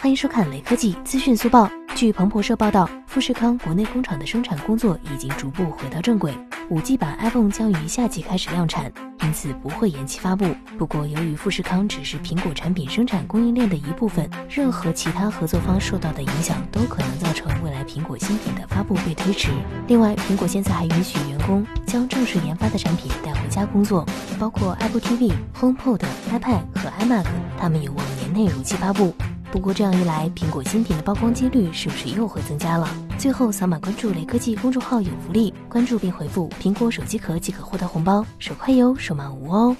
欢迎收看雷科技资讯速报。据彭博社报道，富士康国内工厂的生产工作已经逐步回到正轨，5G 版 iPhone 将于夏季开始量产，因此不会延期发布。不过，由于富士康只是苹果产品生产供应链的一部分，任何其他合作方受到的影响都可能造成未来苹果新品的发布被推迟。另外，苹果现在还允许员工将正式研发的产品带回家工作，包括 Apple TV、HomePod、iPad 和 iMac，他们有望年内如期发布。不过这样一来，苹果新品的曝光几率是不是又会增加了？最后扫码关注雷科技公众号有福利，关注并回复“苹果手机壳”即可获得红包，手快有，手慢无哦。